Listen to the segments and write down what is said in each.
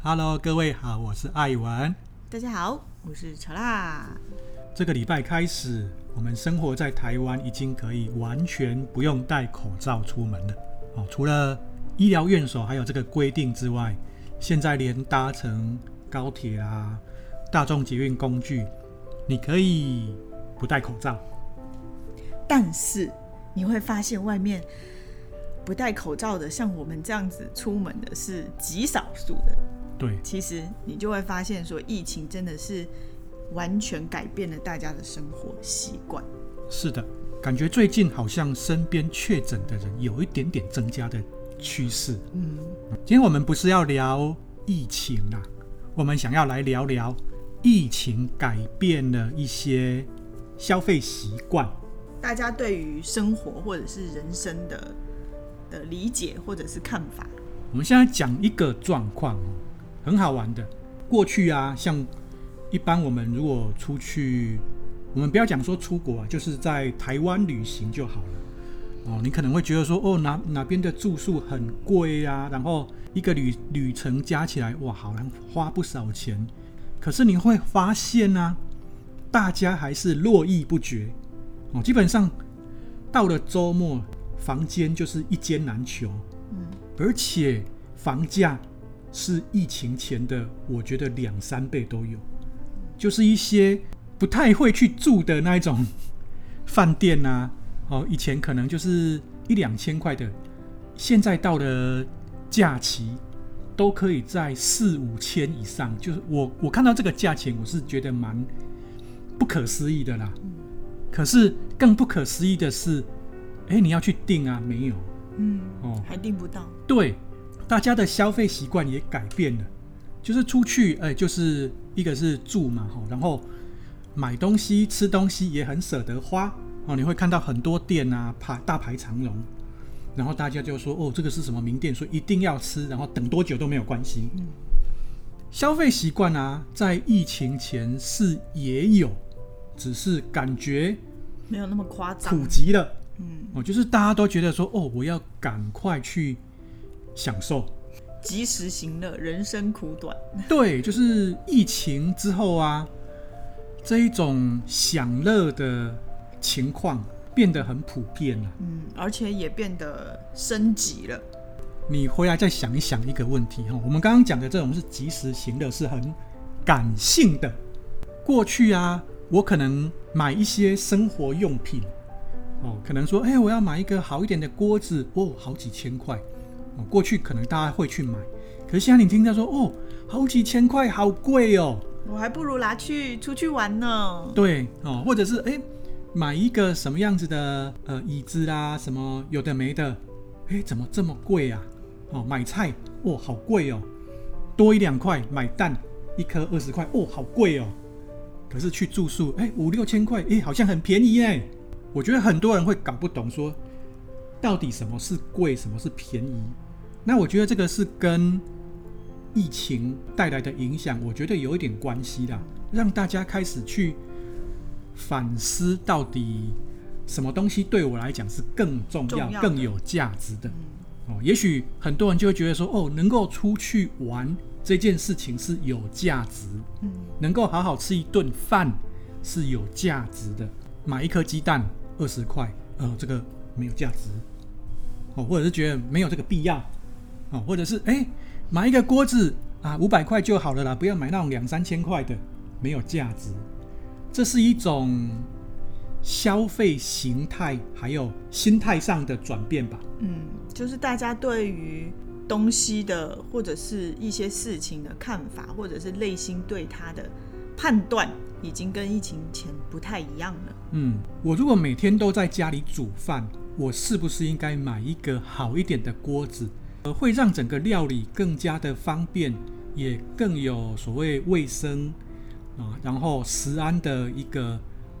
Hello，各位好，我是艾文。大家好，我是乔拉。这个礼拜开始，我们生活在台湾已经可以完全不用戴口罩出门了。哦，除了医疗院所还有这个规定之外，现在连搭乘高铁啊、大众捷运工具，你可以不戴口罩。但是你会发现，外面不戴口罩的，像我们这样子出门的是极少数的。对，其实你就会发现，说疫情真的是完全改变了大家的生活习惯。是的，感觉最近好像身边确诊的人有一点点增加的趋势。嗯，今天我们不是要聊疫情啊，我们想要来聊聊疫情改变了一些消费习惯。大家对于生活或者是人生的的理解或者是看法。我们现在讲一个状况，很好玩的。过去啊，像一般我们如果出去，我们不要讲说出国啊，就是在台湾旅行就好了。哦，你可能会觉得说，哦，哪哪边的住宿很贵啊，然后一个旅旅程加起来，哇，好像花不少钱。可是你会发现呢、大家还是络绎不绝。哦，基本上到了周末，房间就是一间难求。嗯，而且房价是疫情前的，我觉得两三倍都有。就是一些不太会去住的那一种饭店啊，哦，以前可能就是一两千块的，现在到了假期都可以在四五千以上。就是我我看到这个价钱，我是觉得蛮不可思议的啦。可是更不可思议的是，哎，你要去订啊，没有，嗯，哦，还订不到。对，大家的消费习惯也改变了，就是出去，哎，就是一个是住嘛，哈，然后买东西、吃东西也很舍得花哦。你会看到很多店啊排大排长龙，然后大家就说，哦，这个是什么名店，所以一定要吃，然后等多久都没有关系。嗯，消费习惯啊，在疫情前是也有。只是感觉没有那么夸张，普及了。嗯，哦，就是大家都觉得说，哦，我要赶快去享受，及时行乐，人生苦短。对，就是疫情之后啊，这一种享乐的情况变得很普遍了。嗯，而且也变得升级了。你回来再想一想一个问题哈，我们刚刚讲的这种是及时行乐，是很感性的。过去啊。我可能买一些生活用品，哦，可能说，哎，我要买一个好一点的锅子，哦，好几千块，哦，过去可能大家会去买，可是现在你听到说，哦，好几千块，好贵哦，我还不如拿去出去玩呢。对，哦，或者是哎，买一个什么样子的呃椅子啦，什么有的没的，哎，怎么这么贵啊？哦，买菜，哦，好贵哦，多一两块买蛋，一颗二十块，哦，好贵哦。可是去住宿，哎，五六千块，哎，好像很便宜哎。我觉得很多人会搞不懂，说到底什么是贵，什么是便宜。那我觉得这个是跟疫情带来的影响，我觉得有一点关系啦。让大家开始去反思，到底什么东西对我来讲是更重要、重要更有价值的。哦，也许很多人就会觉得说，哦，能够出去玩。这件事情是有价值，嗯，能够好好吃一顿饭是有价值的。买一颗鸡蛋二十块，呃，这个没有价值，哦，或者是觉得没有这个必要，哦，或者是哎，买一个锅子啊，五百块就好了啦，不要买那种两三千块的，没有价值。这是一种消费形态还有心态上的转变吧。嗯，就是大家对于。东西的或者是一些事情的看法，或者是内心对他的判断，已经跟疫情前不太一样了。嗯，我如果每天都在家里煮饭，我是不是应该买一个好一点的锅子，呃，会让整个料理更加的方便，也更有所谓卫生啊，然后食安的一个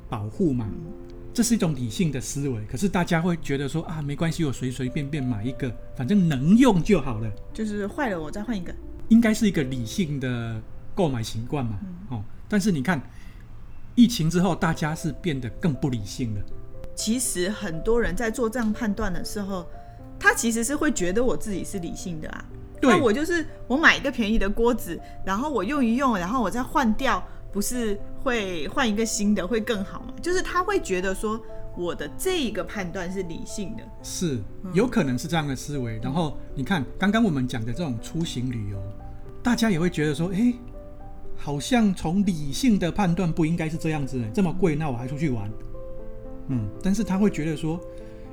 保护嘛。嗯这是一种理性的思维，可是大家会觉得说啊，没关系，我随随便便买一个，反正能用就好了。就是坏了，我再换一个。应该是一个理性的购买习惯嘛。嗯、哦，但是你看，疫情之后，大家是变得更不理性了。其实很多人在做这样判断的时候，他其实是会觉得我自己是理性的啊。对，那我就是我买一个便宜的锅子，然后我用一用，然后我再换掉，不是会换一个新的会更好吗？就是他会觉得说我的这一个判断是理性的，是有可能是这样的思维。嗯、然后你看刚刚我们讲的这种出行旅游，大家也会觉得说，哎，好像从理性的判断不应该是这样子的，这么贵，那我还出去玩？嗯，但是他会觉得说，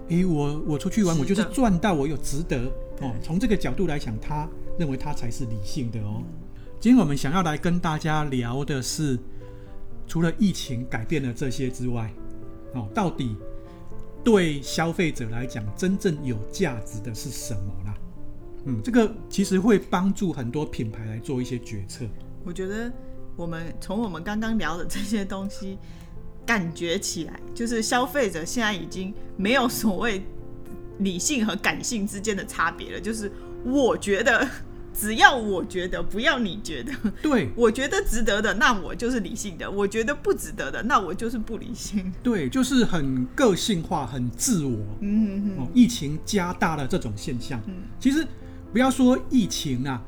诶，我我出去玩，我就是赚到，我有值得哦。从这个角度来讲，他认为他才是理性的哦。今天我们想要来跟大家聊的是，除了疫情改变了这些之外，哦，到底对消费者来讲真正有价值的是什么啦？嗯，这个其实会帮助很多品牌来做一些决策。我觉得我们从我们刚刚聊的这些东西。感觉起来，就是消费者现在已经没有所谓理性和感性之间的差别了。就是我觉得，只要我觉得，不要你觉得。对，我觉得值得的，那我就是理性的；我觉得不值得的，那我就是不理性。对，就是很个性化、很自我。嗯哼哼。哦，疫情加大了这种现象。嗯，其实不要说疫情啊，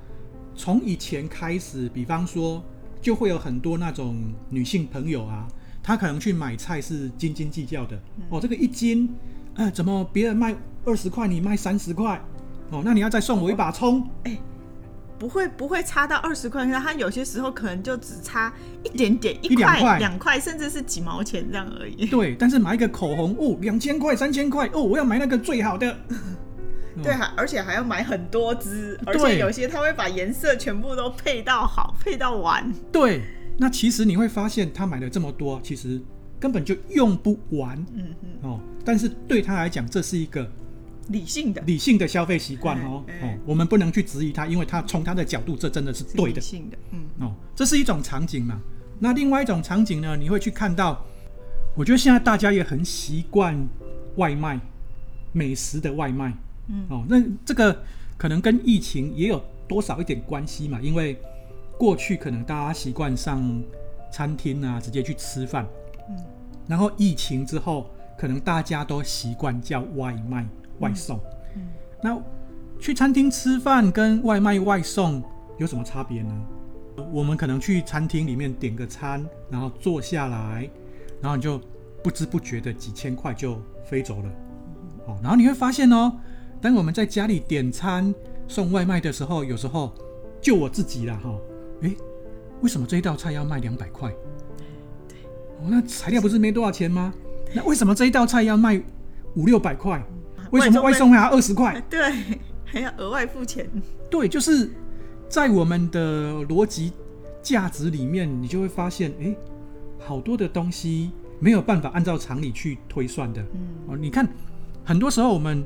从以前开始，比方说，就会有很多那种女性朋友啊。她可能去买菜是斤斤计较的、嗯、哦，这个一斤，呃，怎么别人卖二十块，你卖三十块？哦，那你要再送我一把葱？哎、欸，不会不会差到二十块，他有些时候可能就只差一点点，一块两块，甚至是几毛钱这样而已。对，但是买一个口红哦，两千块三千块哦，我要买那个最好的。对，还而且还要买很多支，而且有些他会把颜色全部都配到好，配到完。对。那其实你会发现，他买了这么多，其实根本就用不完。嗯嗯。哦，但是对他来讲，这是一个理性的、理性的消费习惯哦。哦，我们不能去质疑他，因为他从他的角度，这真的是对的。理性的，嗯。哦，这是一种场景嘛。那另外一种场景呢？你会去看到，我觉得现在大家也很习惯外卖，美食的外卖。嗯。哦，那这个可能跟疫情也有多少一点关系嘛？因为过去可能大家习惯上餐厅啊，直接去吃饭。嗯。然后疫情之后，可能大家都习惯叫外卖、外送。嗯。那去餐厅吃饭跟外卖外送有什么差别呢？我们可能去餐厅里面点个餐，然后坐下来，然后你就不知不觉的几千块就飞走了。哦。然后你会发现哦，当我们在家里点餐送外卖的时候，有时候就我自己了，哈。哎，为什么这一道菜要卖两百块？对，哦，那材料不是没多少钱吗？那为什么这一道菜要卖五六百块？为什么外送还要二十块？对，还要额外付钱。对，就是在我们的逻辑价值里面，你就会发现，诶，好多的东西没有办法按照常理去推算的。嗯，哦，你看，很多时候我们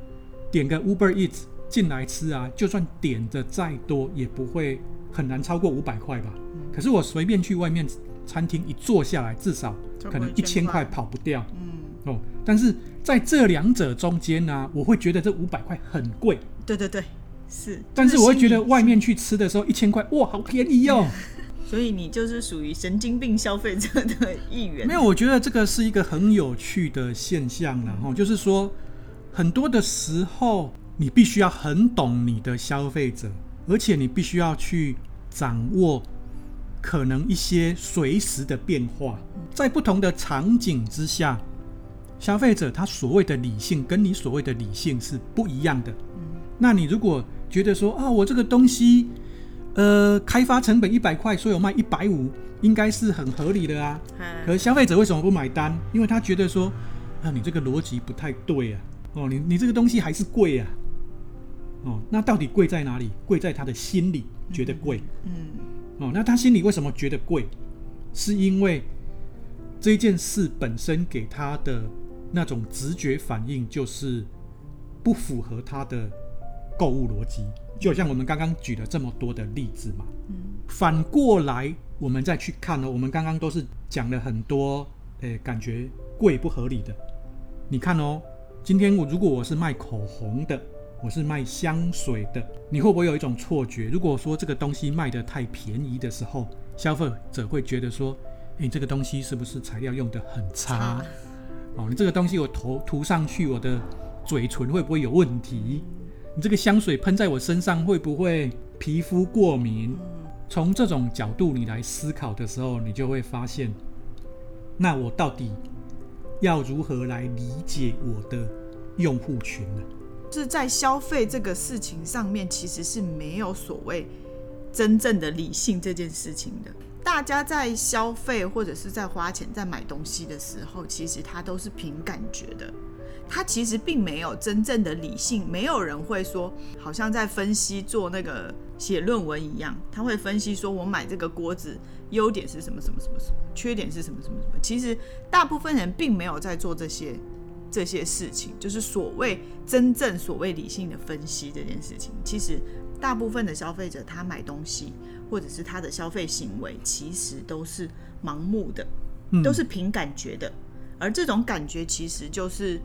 点个 Uber Eats 进来吃啊，就算点的再多，也不会。很难超过五百块吧，嗯，可是我随便去外面餐厅一坐下来，至少可能一千块跑不掉。嗯，哦，但是在这两者中间呢，啊，我会觉得这五百块很贵。对对对，是。但是我会觉得外面去吃的时候一千块，哇，好便宜哦。所以你就是属于神经病消费者的一员。没有，我觉得这个是一个很有趣的现象，然后就是说，很多的时候你必须要很懂你的消费者。而且你必须要去掌握可能一些随时的变化，在不同的场景之下，消费者他所谓的理性跟你所谓的理性是不一样的。那你如果觉得说啊，我这个东西，呃，开发成本一百块，所以我卖一百五，应该是很合理的啊。可是消费者为什么不买单？因为他觉得说啊，你这个逻辑不太对啊。哦，你你这个东西还是贵啊。哦，那到底贵在哪里？贵在他的心里觉得贵。嗯，哦，那他心里为什么觉得贵？是因为这件事本身给他的那种直觉反应就是不符合他的购物逻辑。就好像我们刚刚举了这么多的例子嘛。嗯，反过来我们再去看哦，我们刚刚都是讲了很多，诶，感觉贵不合理的。你看哦，今天我如果我是卖口红的。我是卖香水的，你会不会有一种错觉？如果说这个东西卖得太便宜的时候，消费者会觉得说：“诶，你这个东西是不是材料用得很差？”哦，你这个东西我涂涂上去，我的嘴唇会不会有问题？你这个香水喷在我身上会不会皮肤过敏？从这种角度你来思考的时候，你就会发现，那我到底要如何来理解我的用户群呢？是在消费这个事情上面，其实是没有所谓真正的理性这件事情的。大家在消费或者是在花钱、在买东西的时候，其实他都是凭感觉的。他其实并没有真正的理性，没有人会说，好像在分析做那个写论文一样，他会分析说，我买这个锅子优点是什么什么什么什么，缺点是什么什么什么。其实大部分人并没有在做这些这些事情，就是所谓真正所谓理性的分析这件事情。其实大部分的消费者他买东西或者是他的消费行为，其实都是盲目的，都是凭感觉的，而这种感觉其实就是。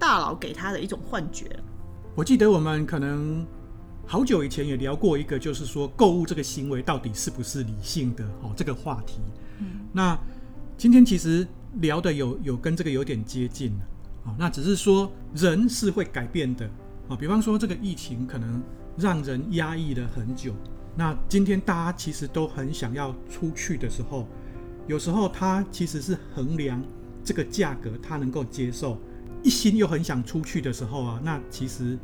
大佬给他的一种幻觉。我记得我们可能好久以前也聊过一个，就是说购物这个行为到底是不是理性的哦，这个话题。嗯，那今天其实聊的有有跟这个有点接近了啊。那只是说人是会改变的啊。比方说这个疫情可能让人压抑了很久，那今天大家其实都很想要出去的时候，有时候他其实是衡量这个价格他能够接受。一心又很想出去的时候啊，那其实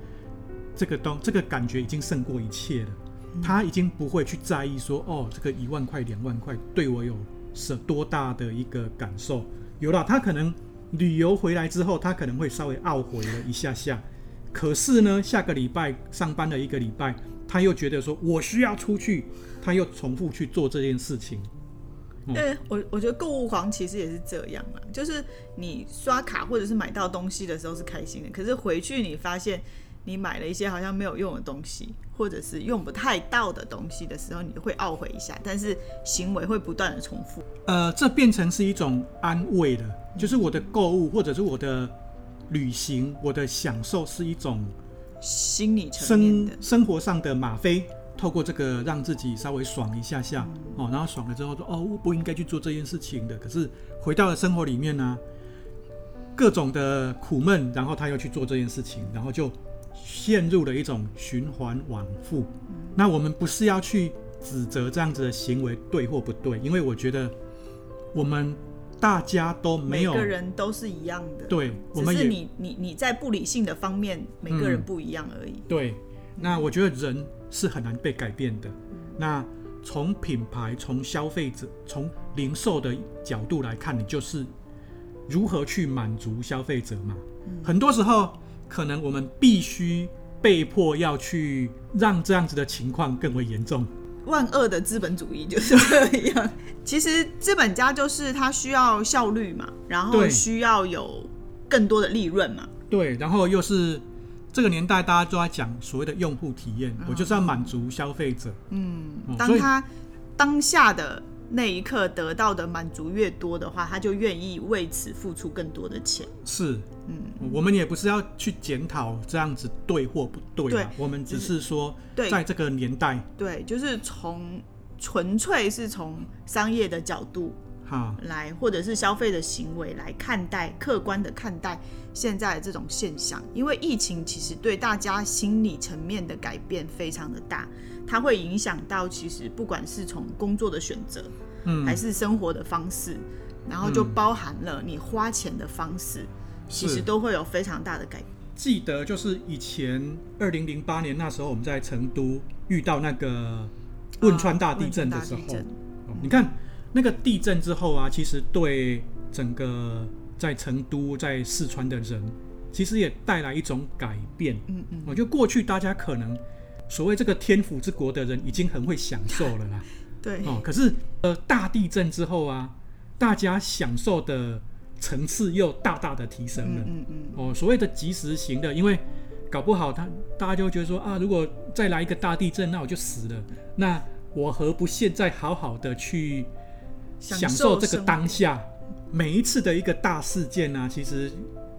这个东这个感觉已经胜过一切了。他已经不会去在意说，哦，这个一万块、两万块对我有是多大的一个感受。有了，他可能旅游回来之后，他可能会稍微懊悔了一下下。可是呢，下个礼拜上班了一个礼拜，他又觉得说我需要出去，他又重复去做这件事情。对，我我觉得购物狂其实也是这样嘛，就是你刷卡或者是买到东西的时候是开心的，可是回去你发现你买了一些好像没有用的东西，或者是用不太到的东西的时候，你会懊悔一下，但是行为会不断的重复。呃，这变成是一种安慰了，就是我的购物或者是我的旅行，我的享受是一种心理层面的生生活上的吗啡。透过这个让自己稍微爽一下下哦，然后爽了之后说哦，我不应该去做这件事情的。可是回到了生活里面呢，各种的苦闷，然后他又去做这件事情，然后就陷入了一种循环往复。那我们不是要去指责这样子的行为对或不对，因为我觉得我们大家都没有，每个人都是一样的。对，我们只是你你你在不理性的方面，每个人不一样而已。嗯，对，那我觉得人。是很难被改变的。那从品牌、从消费者、从零售的角度来看，你就是如何去满足消费者嘛？很多时候，可能我们必须被迫要去让这样子的情况更为严重。万恶的资本主义就是这样。其实资本家就是他需要效率嘛，然后需要有更多的利润嘛。对，然后又是。这个年代，大家都在讲所谓的用户体验，我就是要满足消费者。嗯，当他当下的那一刻得到的满足越多的话，他就愿意为此付出更多的钱。是，嗯，我们也不是要去检讨这样子对或不对，对，我们只是说，在这个年代，对，就是从纯粹是从商业的角度。好，来或者是消费的行为来看待，客观的看待现在的这种现象，因为疫情其实对大家心理层面的改变非常的大，它会影响到其实不管是从工作的选择，嗯，还是生活的方式，然后就包含了你花钱的方式，嗯，其实都会有非常大的改变。记得就是以前二零零八年那时候我们在成都遇到那个汶川大地震的时候，哦，你看。那个地震之后啊，其实对整个在成都、在四川的人，其实也带来一种改变。嗯嗯，我觉得过去大家可能所谓这个天府之国的人已经很会享受了啦。对。哦，可是呃，大地震之后啊，大家享受的层次又大大的提升了。嗯嗯。哦，所谓的及时行乐，因为搞不好他大家就觉得说啊，如果再来一个大地震，那我就死了。那我何不现在好好的去？享受这个当下，每一次的一个大事件啊，其实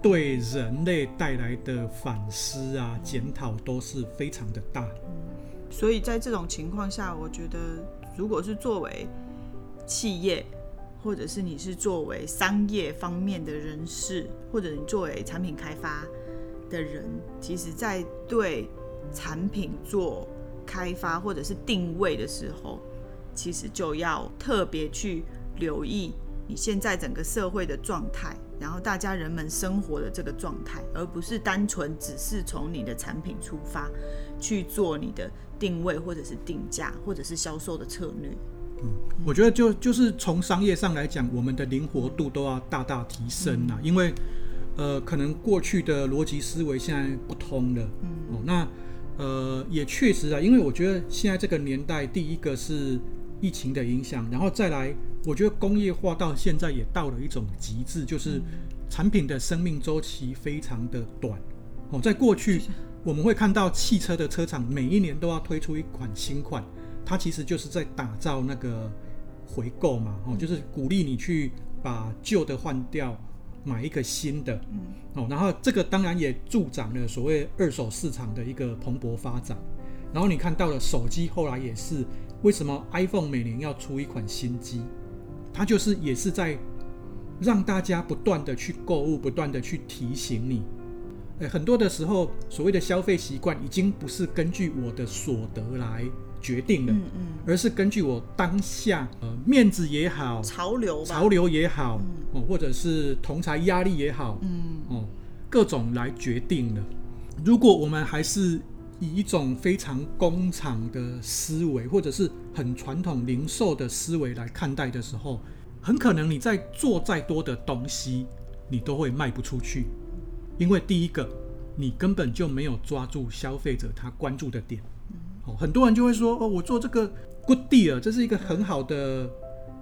对人类带来的反思啊、检讨都是非常的大。所以在这种情况下，我觉得，如果是作为企业，或者是你是作为商业方面的人士，或者你作为产品开发，的人，其实在对产品做开发或者是定位的时候，其实就要特别去留意你现在整个社会的状态，然后大家人们生活的这个状态，而不是单纯只是从你的产品出发去做你的定位或者是定价或者是销售的策略。嗯，我觉得就就是从商业上来讲，我们的灵活度都要大大提升啊，嗯、因为呃，可能过去的逻辑思维现在不通了。嗯，哦，那呃也确实啊，因为我觉得现在这个年代，第一个是疫情的影响，然后再来，我觉得工业化到现在也到了一种极致，就是产品的生命周期非常的短。哦，在过去我们会看到汽车的车厂每一年都要推出一款新款。它其实就是在打造那个回购嘛，哦，就是鼓励你去把旧的换掉，买一个新的，嗯，哦，然后这个当然也助长了所谓二手市场的一个蓬勃发展。然后你看到了手机后来也是，为什么 iPhone 每年要出一款新机？它就是也是在让大家不断的去购物，不断的去提醒你。诶，很多的时候，所谓的消费习惯已经不是根据我的所得来决定了，嗯嗯，而是根据我当下呃面子也好，潮流潮流也好，哦，或者是同侪压力也好，嗯哦，各种来决定了。如果我们还是以一种非常工厂的思维，或者是很传统零售的思维来看待的时候，很可能你在做再多的东西，你都会卖不出去，因为第一个，你根本就没有抓住消费者他关注的点。哦很多人就会说：“哦，我做这个 good deal，这是一个很好的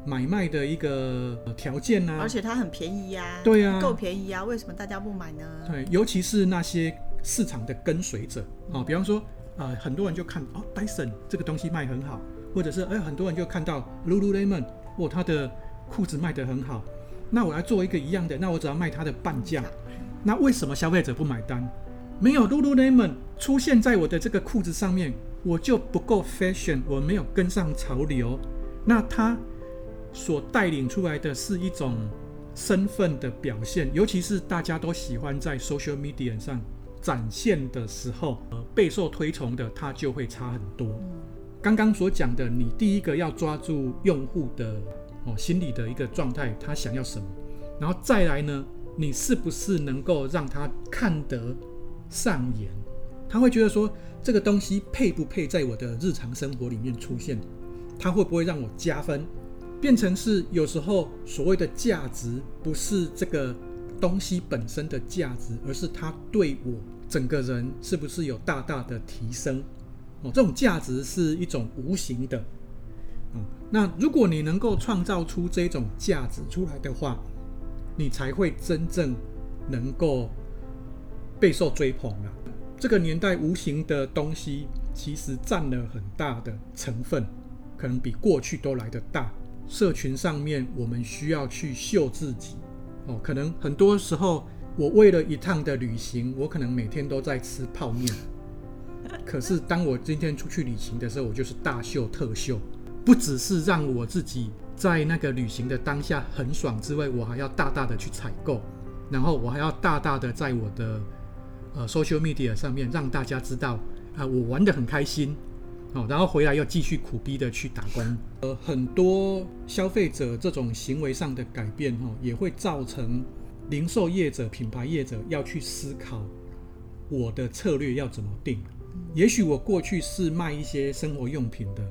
买卖的一个条件啊，而且它很便宜呀，对呀，够便宜啊，为什么大家不买呢？”对，尤其是那些市场的跟随者啊，比方说，呃，很多人就看哦，Dyson 这个东西卖很好，或者是哎，很多人就看到 Lululemon，哦，它的裤子卖得很好，那我来做一个一样的，那我只要卖它的半价，那为什么消费者不买单？没有 Lululemon 出现在我的这个裤子上面。我就不够 fashion，我没有跟上潮流。那他所带领出来的是一种身份的表现，尤其是大家都喜欢在 social media 上展现的时候，呃，备受推崇的，它就会差很多。刚刚所讲的，你第一个要抓住用户的哦心理的一个状态，他想要什么，然后再来呢，你是不是能够让他看得上眼？他会觉得说，这个东西配不配在我的日常生活里面出现？它会不会让我加分？变成是有时候所谓的价值，不是这个东西本身的价值，而是它对我整个人是不是有大大的提升？哦，这种价值是一种无形的。嗯，那如果你能够创造出这种价值出来的话，你才会真正能够备受追捧了。这个年代无形的东西其实占了很大的成分，可能比过去都来得大。社群上面我们需要去秀自己哦，可能很多时候我为了一趟的旅行，我可能每天都在吃泡面。可是当我今天出去旅行的时候，我就是大秀特秀，不只是让我自己在那个旅行的当下很爽之外，我还要大大的去采购，然后我还要大大的在我的。呃，social media 上面让大家知道啊、呃，我玩得很开心，哦，然后回来又继续苦逼的去打工。呃，很多消费者这种行为上的改变，哈、哦，也会造成零售业者、品牌业者要去思考我的策略要怎么定。也许我过去是卖一些生活用品的，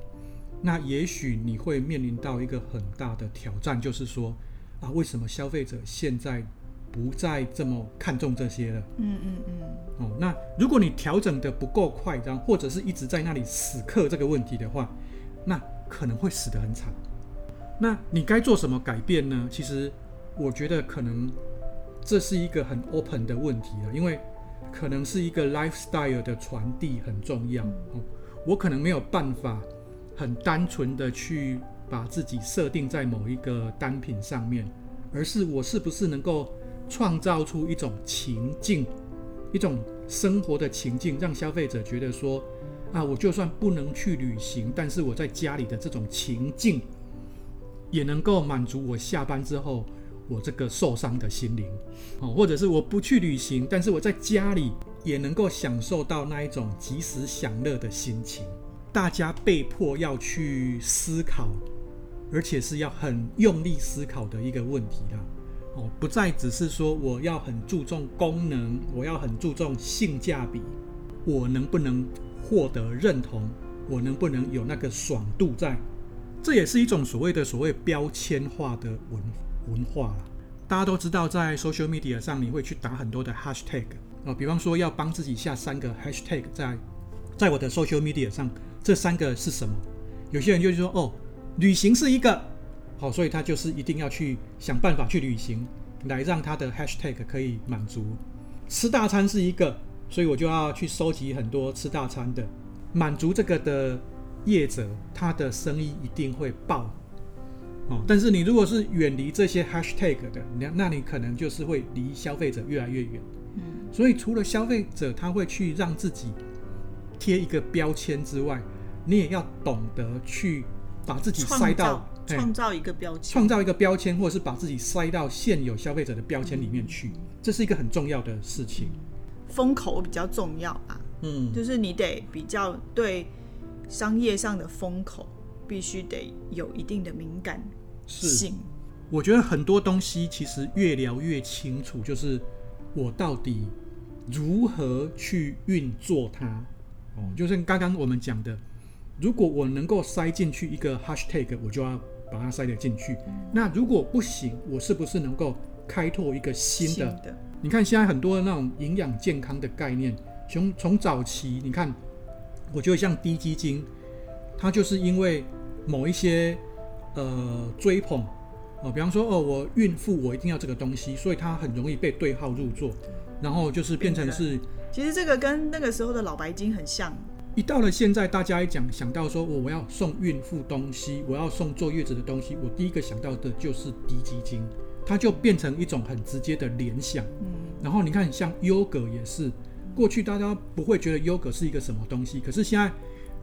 那也许你会面临到一个很大的挑战，就是说啊，为什么消费者现在不再这么看重这些了。嗯嗯嗯。哦，那如果你调整的不够快，然后或者是一直在那里死磕这个问题的话，那可能会死得很惨。那你该做什么改变呢？其实我觉得可能这是一个很 open 的问题了，因为可能是一个 lifestyle 的传递很重要。哦，我可能没有办法很单纯的去把自己设定在某一个单品上面，而是我是不是能够。创造出一种情境，一种生活的情境，让消费者觉得说：啊，我就算不能去旅行，但是我在家里的这种情境，也能够满足我下班之后，我这个受伤的心灵，哦，或者是我不去旅行，但是我在家里也能够享受到那一种及时享乐的心情。大家被迫要去思考，而且是要很用力思考的一个问题啦。哦，不再只是说我要很注重功能，我要很注重性价比，我能不能获得认同，我能不能有那个爽度在？这也是一种所谓的所谓标签化的文文化啦。大家都知道，在 social media 上你会去打很多的 hashtag 哦，比方说要帮自己下三个 hashtag 在在我的 social media 上，这三个是什么？有些人就是说哦，旅行是一个。好，所以他就是一定要去想办法去旅行，来让他的 hashtag 可以满足。吃大餐是一个，所以我就要去收集很多吃大餐的，满足这个的业者，他的生意一定会爆。哦，但是你如果是远离这些 hashtag 的，那那你可能就是会离消费者越来越远。嗯，所以除了消费者他会去让自己贴一个标签之外，你也要懂得去把自己塞到。创造一个标签，创造一个标签，或者是把自己塞到现有消费者的标签里面去，这是一个很重要的事情。风口比较重要啊，嗯，就是你得比较对商业上的风口，必须得有一定的敏感性。我觉得很多东西其实越聊越清楚，就是我到底如何去运作它。哦，就像刚刚我们讲的。如果我能够塞进去一个 hashtag，我就要把它塞得进去。那如果不行，我是不是能够开拓一个新的？新的。你看现在很多的那种营养健康的概念，从从早期，你看，我觉得像低基金，它就是因为某一些呃追捧哦，比方说哦，我孕妇我一定要这个东西，所以它很容易被对号入座，然后就是变成是。其实这个跟那个时候的老白金很像。一到了现在，大家一讲想到说，我我要送孕妇东西，我要送坐月子的东西，我第一个想到的就是滴鸡精，它就变成一种很直接的联想。嗯，然后你看，像优格也是，过去大家不会觉得优格是一个什么东西，可是现在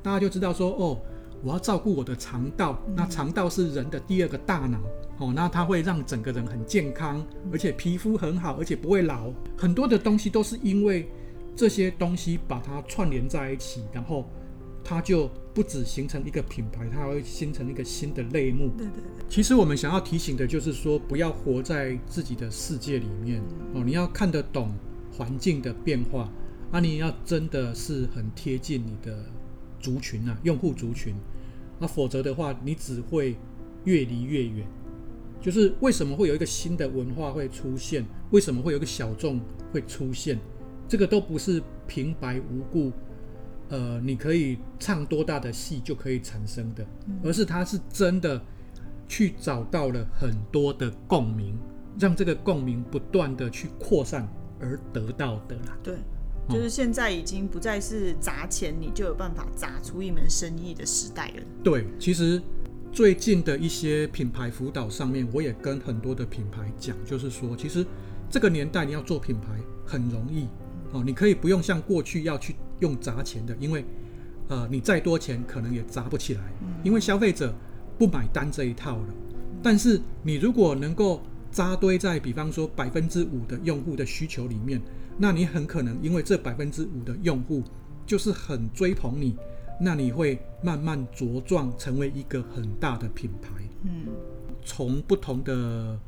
大家就知道说，哦，我要照顾我的肠道，那肠道是人的第二个大脑，哦，那它会让整个人很健康，而且皮肤很好，而且不会老，很多的东西都是因为。这些东西把它串联在一起，然后它就不只形成一个品牌，它会形成一个新的类目。对对对。其实我们想要提醒的就是说，不要活在自己的世界里面哦，你要看得懂环境的变化，啊，你要真的是很贴近你的族群啊，用户族群，那否则的话，你只会越离越远。就是为什么会有一个新的文化会出现？为什么会有一个小众会出现？这个都不是平白无故，呃，你可以唱多大的戏就可以产生的，而是他是真的去找到了很多的共鸣，让这个共鸣不断的去扩散而得到的啦。对，就是现在已经不再是砸钱你就有办法砸出一门生意的时代了。对，其实最近的一些品牌辅导上面，我也跟很多的品牌讲，就是说，其实这个年代你要做品牌很容易。哦，你可以不用像过去要去用砸钱的，因为，呃，你再多钱可能也砸不起来，因为消费者不买单这一套了。但是你如果能够扎堆在，比方说百分之五的用户的需求里面，那你很可能因为这百分之五的用户就是很追捧你，那你会慢慢茁壮成为一个很大的品牌。嗯，从不同的。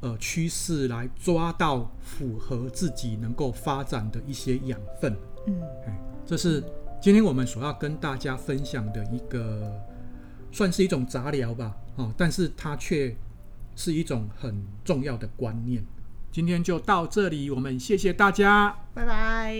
呃，趋势来抓到符合自己能够发展的一些养分，嗯，这是今天我们所要跟大家分享的一个，算是一种杂聊吧，哦，但是它却是一种很重要的观念。今天就到这里，我们谢谢大家，拜拜。